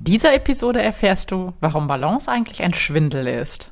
In dieser Episode erfährst du, warum Balance eigentlich ein Schwindel ist.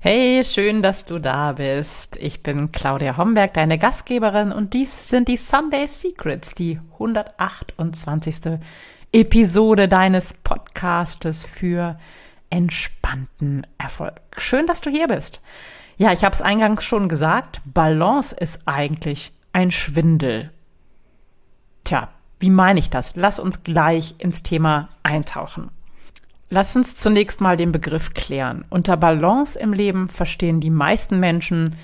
Hey, schön, dass du da bist. Ich bin Claudia Homberg, deine Gastgeberin und dies sind die Sunday Secrets, die 128. Episode deines Podcastes für entspannten Erfolg. Schön, dass du hier bist. Ja, ich habe es eingangs schon gesagt, Balance ist eigentlich ein Schwindel. Tja, wie meine ich das? Lass uns gleich ins Thema eintauchen. Lass uns zunächst mal den Begriff klären. Unter Balance im Leben verstehen die meisten Menschen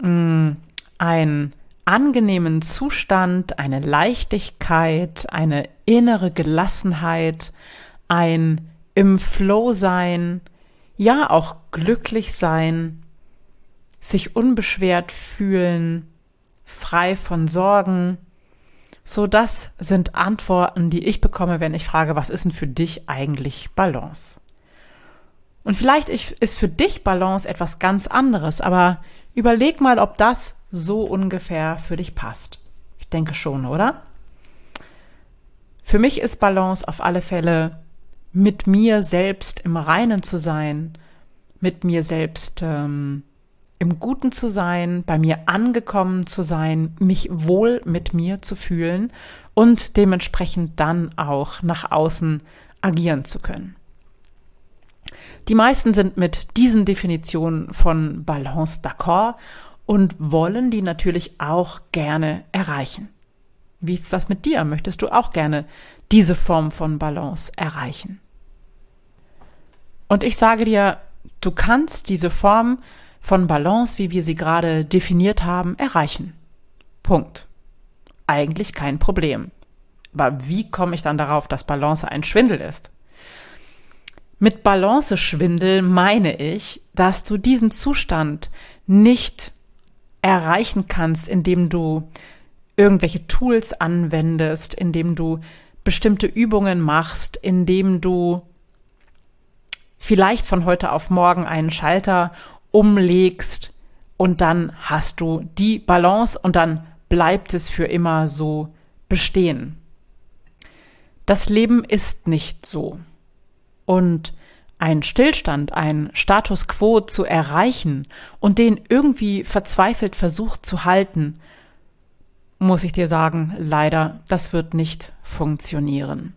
mh, mm, einen angenehmen Zustand, eine Leichtigkeit, eine innere Gelassenheit, ein im Flow sein, ja auch glücklich sein, sich unbeschwert fühlen, frei von Sorgen, so, das sind Antworten, die ich bekomme, wenn ich frage, was ist denn für dich eigentlich Balance? Und vielleicht ist für dich Balance etwas ganz anderes, aber überleg mal, ob das so ungefähr für dich passt. Ich denke schon, oder? Für mich ist Balance auf alle Fälle mit mir selbst im Reinen zu sein, mit mir selbst ähm, im Guten zu sein, bei mir angekommen zu sein, mich wohl mit mir zu fühlen und dementsprechend dann auch nach außen agieren zu können. Die meisten sind mit diesen Definitionen von Balance d'accord und wollen die natürlich auch gerne erreichen. Wie ist das mit dir? Möchtest du auch gerne diese Form von Balance erreichen? Und ich sage dir, du kannst diese Form von Balance, wie wir sie gerade definiert haben, erreichen. Punkt. Eigentlich kein Problem. Aber wie komme ich dann darauf, dass Balance ein Schwindel ist? Mit Balance-Schwindel meine ich, dass du diesen Zustand nicht erreichen kannst, indem du irgendwelche Tools anwendest, indem du bestimmte Übungen machst, indem du vielleicht von heute auf morgen einen Schalter umlegst und dann hast du die Balance und dann bleibt es für immer so bestehen. Das Leben ist nicht so. Und ein Stillstand, ein Status quo zu erreichen und den irgendwie verzweifelt versucht zu halten, muss ich dir sagen, leider, das wird nicht funktionieren.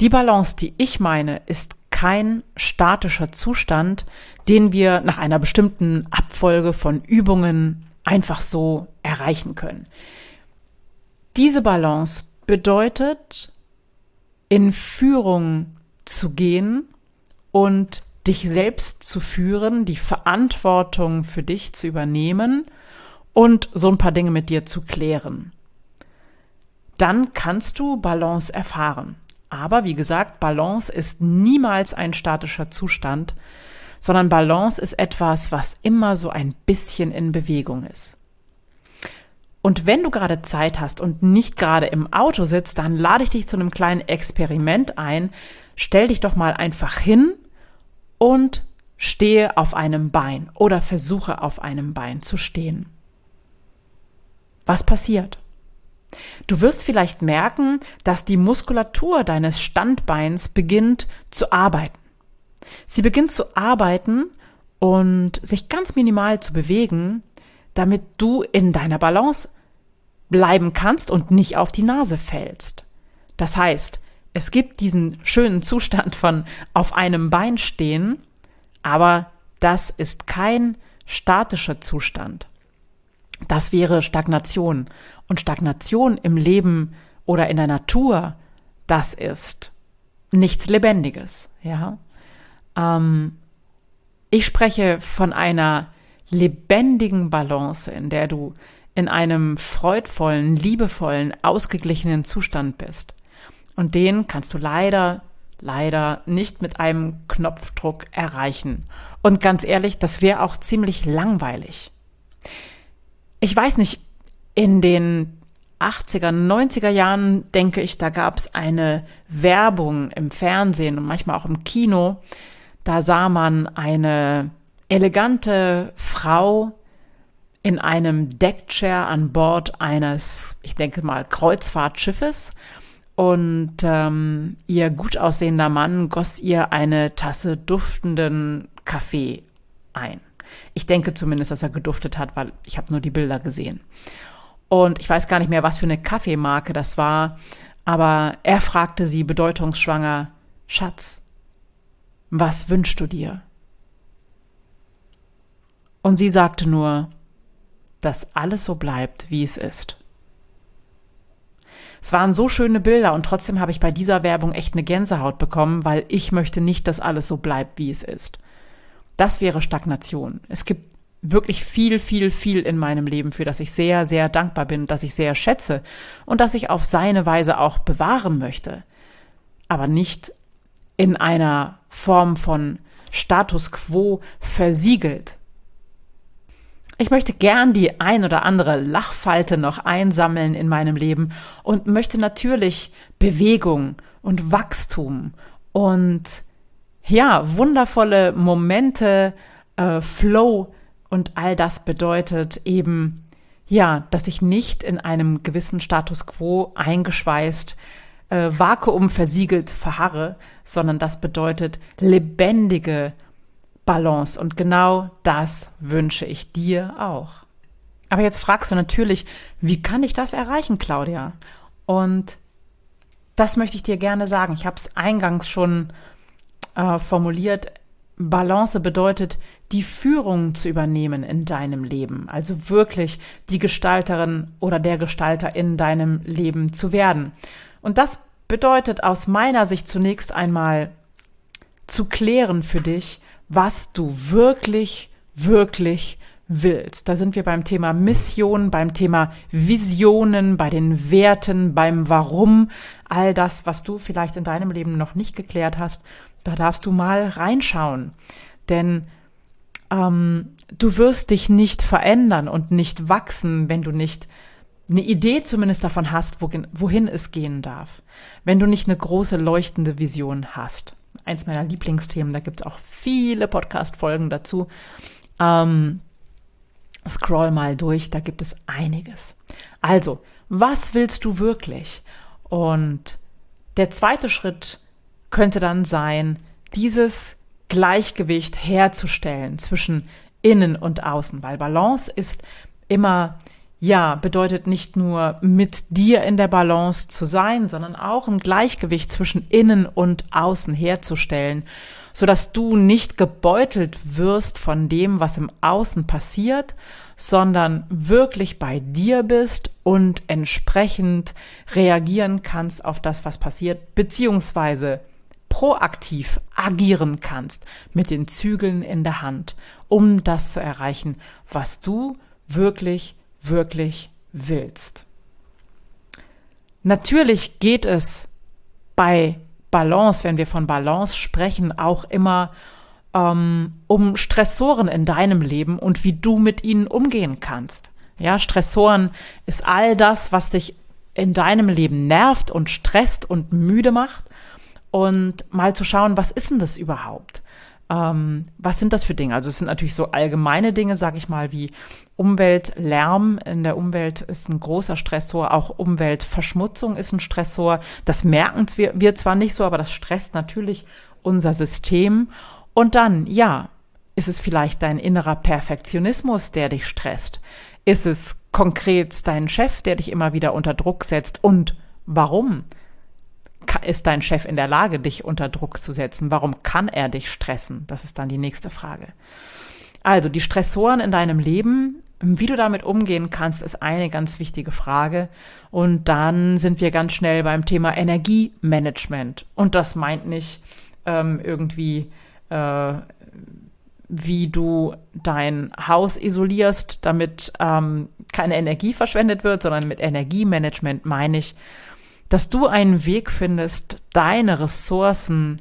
Die Balance, die ich meine, ist kein statischer Zustand, den wir nach einer bestimmten Abfolge von Übungen einfach so erreichen können. Diese Balance bedeutet, in Führung zu gehen und dich selbst zu führen, die Verantwortung für dich zu übernehmen und so ein paar Dinge mit dir zu klären. Dann kannst du Balance erfahren. Aber wie gesagt, Balance ist niemals ein statischer Zustand, sondern Balance ist etwas, was immer so ein bisschen in Bewegung ist. Und wenn du gerade Zeit hast und nicht gerade im Auto sitzt, dann lade ich dich zu einem kleinen Experiment ein. Stell dich doch mal einfach hin und stehe auf einem Bein oder versuche auf einem Bein zu stehen. Was passiert? Du wirst vielleicht merken, dass die Muskulatur deines Standbeins beginnt zu arbeiten. Sie beginnt zu arbeiten und sich ganz minimal zu bewegen, damit du in deiner Balance bleiben kannst und nicht auf die Nase fällst. Das heißt, es gibt diesen schönen Zustand von auf einem Bein stehen, aber das ist kein statischer Zustand. Das wäre Stagnation. Und Stagnation im Leben oder in der Natur, das ist nichts Lebendiges, ja. Ähm, Ich spreche von einer lebendigen Balance, in der du in einem freudvollen, liebevollen, ausgeglichenen Zustand bist. Und den kannst du leider, leider nicht mit einem Knopfdruck erreichen. Und ganz ehrlich, das wäre auch ziemlich langweilig. Ich weiß nicht, in den 80er, 90er Jahren, denke ich, da gab es eine Werbung im Fernsehen und manchmal auch im Kino. Da sah man eine elegante Frau in einem Deckchair an Bord eines, ich denke mal, Kreuzfahrtschiffes. Und ähm, ihr gut aussehender Mann goss ihr eine Tasse duftenden Kaffee ein. Ich denke zumindest, dass er geduftet hat, weil ich habe nur die Bilder gesehen. Und ich weiß gar nicht mehr, was für eine Kaffeemarke das war, aber er fragte sie bedeutungsschwanger, Schatz, was wünschst du dir? Und sie sagte nur, dass alles so bleibt, wie es ist. Es waren so schöne Bilder und trotzdem habe ich bei dieser Werbung echt eine Gänsehaut bekommen, weil ich möchte nicht, dass alles so bleibt, wie es ist. Das wäre Stagnation. Es gibt wirklich viel, viel, viel in meinem Leben, für das ich sehr, sehr dankbar bin, das ich sehr schätze und das ich auf seine Weise auch bewahren möchte. Aber nicht in einer Form von Status quo versiegelt. Ich möchte gern die ein oder andere Lachfalte noch einsammeln in meinem Leben und möchte natürlich Bewegung und Wachstum und ja, wundervolle Momente, äh, Flow und all das bedeutet eben, ja, dass ich nicht in einem gewissen Status quo eingeschweißt, äh, Vakuum versiegelt verharre, sondern das bedeutet lebendige Balance. Und genau das wünsche ich dir auch. Aber jetzt fragst du natürlich, wie kann ich das erreichen, Claudia? Und das möchte ich dir gerne sagen. Ich habe es eingangs schon äh, formuliert. Balance bedeutet, die Führung zu übernehmen in deinem Leben, also wirklich die Gestalterin oder der Gestalter in deinem Leben zu werden. Und das bedeutet aus meiner Sicht zunächst einmal zu klären für dich, was du wirklich, wirklich willst. Da sind wir beim Thema Mission, beim Thema Visionen, bei den Werten, beim Warum, all das, was du vielleicht in deinem Leben noch nicht geklärt hast da darfst du mal reinschauen. Denn ähm, du wirst dich nicht verändern und nicht wachsen, wenn du nicht eine Idee zumindest davon hast, wohin, es gehen darf. Wenn du nicht eine große leuchtende Vision hast. Eins meiner Lieblingsthemen, da gibt es auch viele Podcast-Folgen dazu. Ähm, scroll mal durch, da gibt es einiges. Also, was willst du wirklich? Und der zweite Schritt könnte dann sein, dieses Gleichgewicht herzustellen zwischen innen und außen, weil Balance ist immer, ja, bedeutet nicht nur mit dir in der Balance zu sein, sondern auch ein Gleichgewicht zwischen innen und außen herzustellen, so dass du nicht gebeutelt wirst von dem, was im Außen passiert, sondern wirklich bei dir bist und entsprechend reagieren kannst auf das, was passiert, beziehungsweise proaktiv agieren kannst mit den Zügeln in der Hand, um das zu erreichen, was du wirklich, wirklich willst. Natürlich geht es bei Balance, wenn wir von Balance sprechen, auch immer ähm, um Stressoren in deinem Leben und wie du mit ihnen umgehen kannst. Ja, Stressoren ist all das, was dich in deinem Leben nervt und stresst und müde macht und mal zu schauen, was ist denn das überhaupt? Ähm, was sind das für Dinge? Also es sind natürlich so allgemeine Dinge, sage ich mal, wie Umweltlärm in der Umwelt ist ein großer Stressor, auch Umweltverschmutzung ist ein Stressor. Das merken wir, wir zwar nicht so, aber das stresst natürlich unser System. Und dann, ja, ist es vielleicht dein innerer Perfektionismus, der dich stresst? Ist es konkret dein Chef, der dich immer wieder unter Druck setzt? Und warum? Ist dein Chef in der Lage, dich unter Druck zu setzen? Warum kann er dich stressen? Das ist dann die nächste Frage. Also die Stressoren in deinem Leben, wie du damit umgehen kannst, ist eine ganz wichtige Frage. Und dann sind wir ganz schnell beim Thema Energiemanagement. Und das meint nicht ähm, irgendwie äh, wie du dein Haus isolierst, damit ähm, keine Energie verschwendet wird, sondern mit Energiemanagement meine ich, dass du einen Weg findest, deine Ressourcen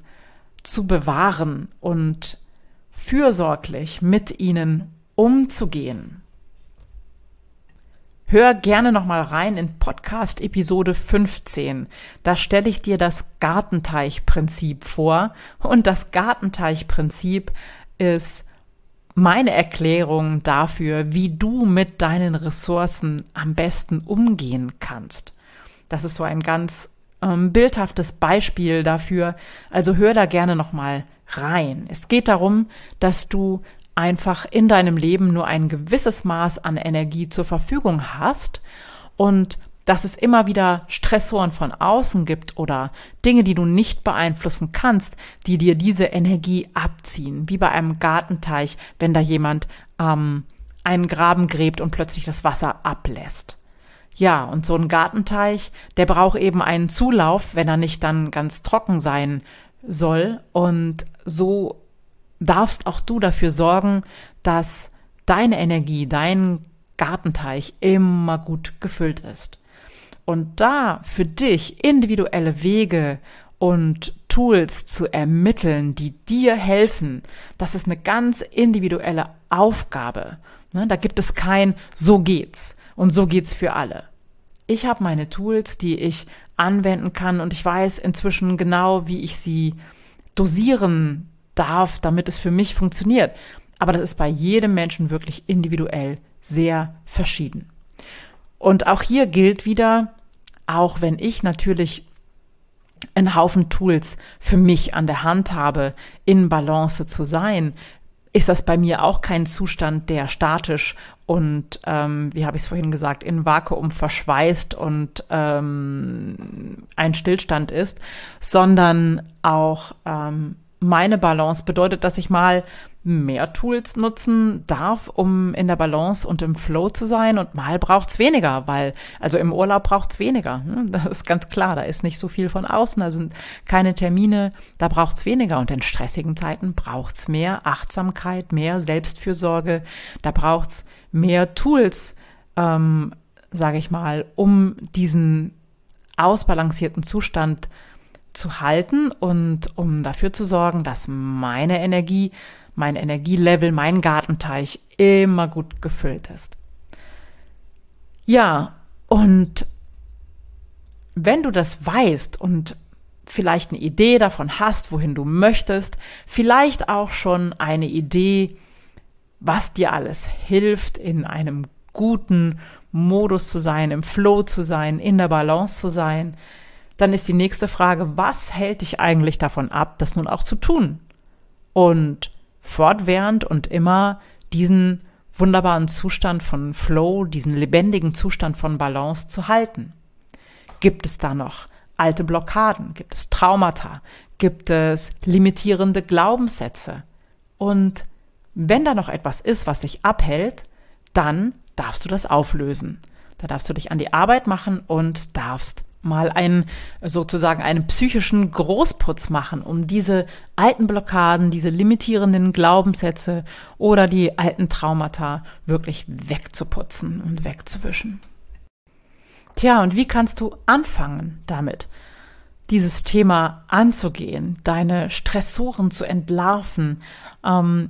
zu bewahren und fürsorglich mit ihnen umzugehen. Hör gerne noch mal rein in Podcast Episode 15. Da stelle ich dir das Gartenteichprinzip vor und das Gartenteichprinzip ist meine Erklärung dafür, wie du mit deinen Ressourcen am besten umgehen kannst. Das ist so ein ganz ähm, bildhaftes Beispiel dafür. Also hör da gerne noch mal rein. Es geht darum, dass du einfach in deinem Leben nur ein gewisses Maß an Energie zur Verfügung hast und dass es immer wieder Stressoren von außen gibt oder Dinge, die du nicht beeinflussen kannst, die dir diese Energie abziehen, wie bei einem Gartenteich, wenn da jemand ähm, einen Graben gräbt und plötzlich das Wasser ablässt. Ja, und so ein Gartenteich, der braucht eben einen Zulauf, wenn er nicht dann ganz trocken sein soll. Und so darfst auch du dafür sorgen, dass deine Energie, dein Gartenteich immer gut gefüllt ist. Und da für dich individuelle Wege und Tools zu ermitteln, die dir helfen, das ist eine ganz individuelle Aufgabe. Ne, da gibt es kein so geht's und so geht's für alle. Ich habe meine Tools, die ich anwenden kann und ich weiß inzwischen genau, wie ich sie dosieren darf, damit es für mich funktioniert. Aber das ist bei jedem Menschen wirklich individuell sehr verschieden. Und auch hier gilt wieder, auch wenn ich natürlich einen Haufen Tools für mich an der Hand habe, in Balance zu sein, ist das bei mir auch kein Zustand, der statisch und, ähm, wie habe ich es vorhin gesagt, in Vakuum verschweißt und ähm, ein Stillstand ist, sondern auch ähm, meine Balance bedeutet, dass ich mal mehr Tools nutzen darf, um in der Balance und im Flow zu sein und mal braucht's weniger, weil also im Urlaub braucht's weniger. Hm, das ist ganz klar, da ist nicht so viel von außen, da sind keine Termine, da braucht's weniger und in stressigen Zeiten braucht's mehr Achtsamkeit, mehr Selbstfürsorge, da braucht's mehr Tools, ähm, sage ich mal, um diesen ausbalancierten Zustand zu halten und um dafür zu sorgen, dass meine Energie mein Energielevel, mein Gartenteich immer gut gefüllt ist. Ja, und wenn du das weißt und vielleicht eine Idee davon hast, wohin du möchtest, vielleicht auch schon eine Idee, was dir alles hilft, in einem guten Modus zu sein, im Flow zu sein, in der Balance zu sein, dann ist die nächste Frage, was hält dich eigentlich davon ab, das nun auch zu tun? Und fortwährend und immer diesen wunderbaren Zustand von Flow, diesen lebendigen Zustand von Balance zu halten. Gibt es da noch alte Blockaden? Gibt es Traumata? Gibt es limitierende Glaubenssätze? Und wenn da noch etwas ist, was dich abhält, dann darfst du das auflösen. Da darfst du dich an die Arbeit machen und darfst mal einen sozusagen einen psychischen Großputz machen, um diese alten Blockaden, diese limitierenden Glaubenssätze oder die alten Traumata wirklich wegzuputzen und wegzuwischen. Tja, und wie kannst du anfangen damit, dieses Thema anzugehen, deine Stressoren zu entlarven ähm,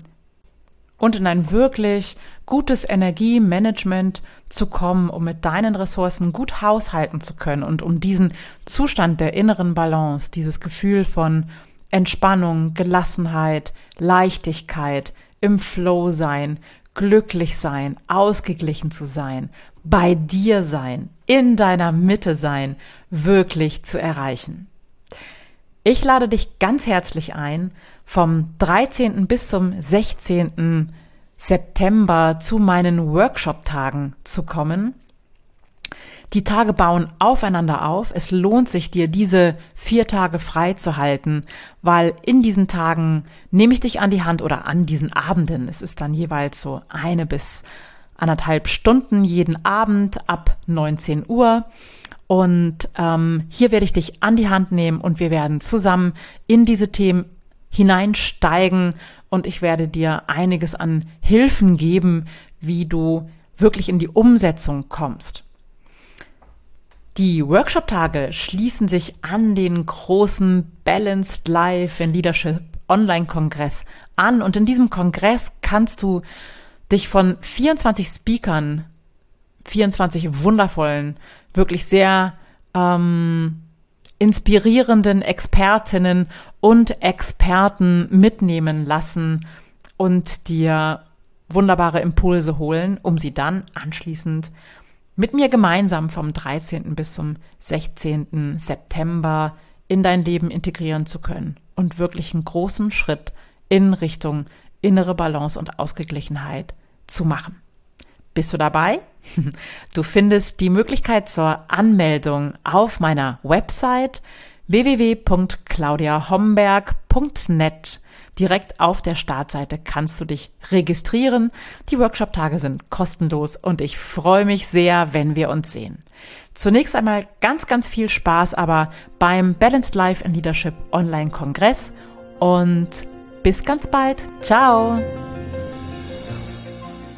und in ein wirklich gutes Energiemanagement zu kommen, um mit deinen Ressourcen gut haushalten zu können und um diesen Zustand der inneren Balance, dieses Gefühl von Entspannung, Gelassenheit, Leichtigkeit, im Flow sein, glücklich sein, ausgeglichen zu sein, bei dir sein, in deiner Mitte sein, wirklich zu erreichen. Ich lade dich ganz herzlich ein, vom 13. bis zum 16. September zu meinen Workshop-Tagen zu kommen. Die Tage bauen aufeinander auf. Es lohnt sich dir, diese vier Tage frei zu halten, weil in diesen Tagen nehme ich dich an die Hand oder an diesen Abenden. Es ist dann jeweils so eine bis anderthalb Stunden jeden Abend ab 19 Uhr. Und ähm, hier werde ich dich an die Hand nehmen und wir werden zusammen in diese Themen hineinsteigen und ich werde dir einiges an Hilfen geben, wie du wirklich in die Umsetzung kommst. Die Workshop-Tage schließen sich an den großen Balanced Life in Leadership Online-Kongress an und in diesem Kongress kannst du dich von 24 Speakern, 24 wundervollen, wirklich sehr ähm, inspirierenden Expertinnen und Experten mitnehmen lassen und dir wunderbare Impulse holen, um sie dann anschließend mit mir gemeinsam vom 13. bis zum 16. September in dein Leben integrieren zu können und wirklich einen großen Schritt in Richtung innere Balance und Ausgeglichenheit zu machen. Bist du dabei? Du findest die Möglichkeit zur Anmeldung auf meiner Website www.claudiahomberg.net. Direkt auf der Startseite kannst du dich registrieren. Die Workshop-Tage sind kostenlos und ich freue mich sehr, wenn wir uns sehen. Zunächst einmal ganz, ganz viel Spaß aber beim Balanced Life and Leadership Online-Kongress und bis ganz bald. Ciao!